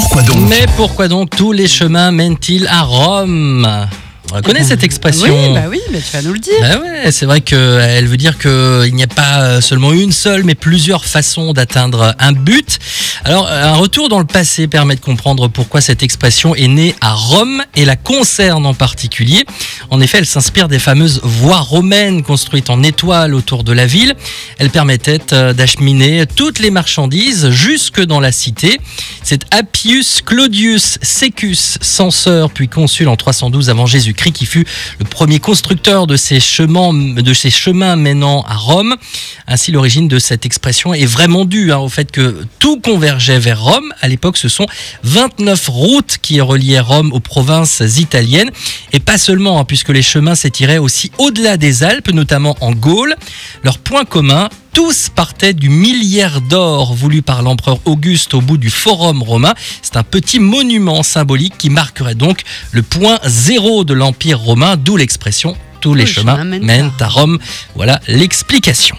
pourquoi donc Mais pourquoi donc tous les chemins mènent-ils à Rome On connaît cette expression. Oui, bah oui, mais tu vas nous le dire. Bah ouais, c'est vrai qu'elle veut dire qu'il n'y a pas seulement une seule, mais plusieurs façons d'atteindre un but. Alors, un retour dans le passé permet de comprendre pourquoi cette expression est née à Rome et la concerne en particulier. En effet, elle s'inspire des fameuses voies romaines construites en étoile autour de la ville. Elle permettait euh, d'acheminer toutes les marchandises jusque dans la cité. C'est Appius Claudius Secus, censeur puis consul en 312 avant Jésus-Christ, qui fut le premier constructeur de ces chemins, de menant à Rome. Ainsi, l'origine de cette expression est vraiment due hein, au fait que tout convergeait vers Rome. À l'époque, ce sont 29 routes qui reliaient Rome aux provinces italiennes, et pas seulement, hein, puisque les chemins s'étiraient aussi au-delà des Alpes, notamment en Gaule. Leur point commun, tous partaient du milliard d'or voulu par l'empereur Auguste au bout du Forum romain. C'est un petit monument symbolique qui marquerait donc le point zéro de l'Empire romain, d'où l'expression tous les chemins mènent à Rome. Voilà l'explication.